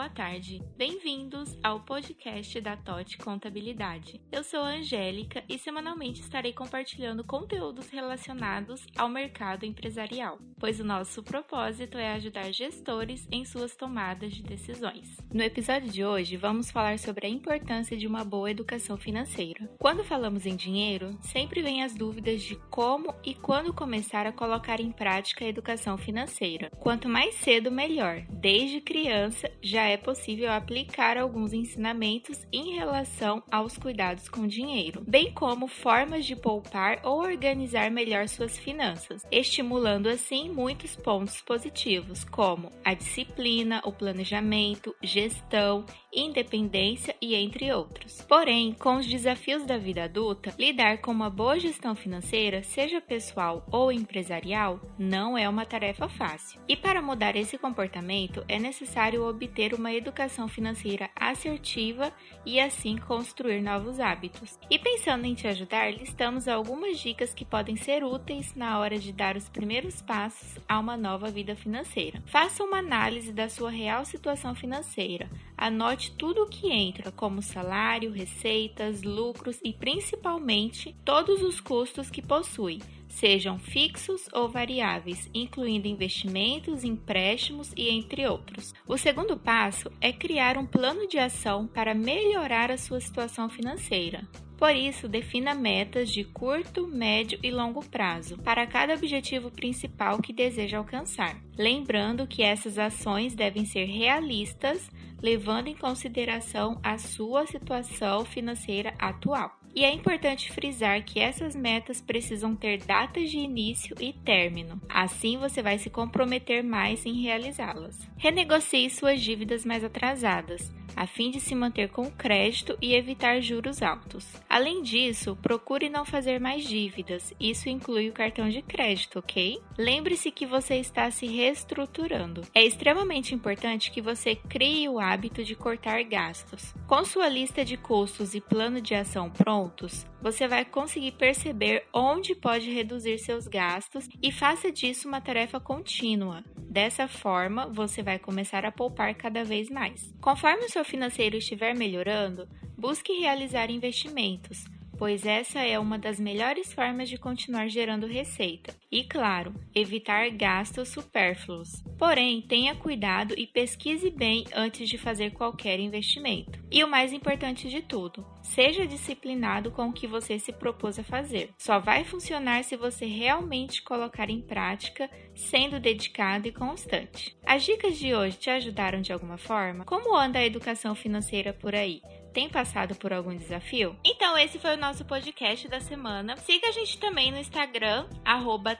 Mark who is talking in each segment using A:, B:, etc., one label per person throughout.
A: boa tarde. Bem-vindos ao podcast da TOT Contabilidade. Eu sou a Angélica e semanalmente estarei compartilhando conteúdos relacionados ao mercado empresarial, pois o nosso propósito é ajudar gestores em suas tomadas de decisões. No episódio de hoje, vamos falar sobre a importância de uma boa educação financeira. Quando falamos em dinheiro, sempre vem as dúvidas de como e quando começar a colocar em prática a educação financeira. Quanto mais cedo, melhor. Desde criança, já é possível aplicar alguns ensinamentos em relação aos cuidados com dinheiro, bem como formas de poupar ou organizar melhor suas finanças, estimulando assim muitos pontos positivos, como a disciplina, o planejamento, gestão, independência e entre outros. Porém, com os desafios da vida adulta, lidar com uma boa gestão financeira, seja pessoal ou empresarial, não é uma tarefa fácil. E para mudar esse comportamento, é necessário obter uma educação financeira assertiva e assim construir novos hábitos. E pensando em te ajudar, listamos algumas dicas que podem ser úteis na hora de dar os primeiros passos a uma nova vida financeira. Faça uma análise da sua real situação financeira. Anote tudo o que entra, como salário, receitas, lucros e principalmente todos os custos que possui sejam fixos ou variáveis, incluindo investimentos, empréstimos e entre outros. O segundo passo é criar um plano de ação para melhorar a sua situação financeira. Por isso, defina metas de curto, médio e longo prazo para cada objetivo principal que deseja alcançar. Lembrando que essas ações devem ser realistas, levando em consideração a sua situação financeira atual. E é importante frisar que essas metas precisam ter datas de início e término, assim você vai se comprometer mais em realizá-las. Renegocie suas dívidas mais atrasadas a fim de se manter com crédito e evitar juros altos. Além disso, procure não fazer mais dívidas, isso inclui o cartão de crédito, ok? Lembre-se que você está se reestruturando. É extremamente importante que você crie o hábito de cortar gastos. Com sua lista de custos e plano de ação prontos, você vai conseguir perceber onde pode reduzir seus gastos e faça disso uma tarefa contínua. Dessa forma, você vai começar a poupar cada vez mais. Conforme o seu financeiro estiver melhorando, busque realizar investimentos pois essa é uma das melhores formas de continuar gerando receita. E claro, evitar gastos supérfluos. Porém, tenha cuidado e pesquise bem antes de fazer qualquer investimento. E o mais importante de tudo, seja disciplinado com o que você se propôs a fazer. Só vai funcionar se você realmente colocar em prática, sendo dedicado e constante. As dicas de hoje te ajudaram de alguma forma? Como anda a educação financeira por aí? Tem passado por algum desafio? Então, esse foi o nosso podcast da semana. Siga a gente também no Instagram,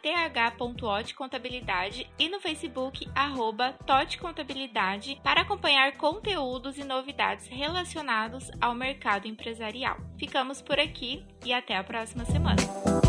A: th.otcontabilidade e no Facebook, arroba Contabilidade, para acompanhar conteúdos e novidades relacionados ao mercado empresarial. Ficamos por aqui e até a próxima semana.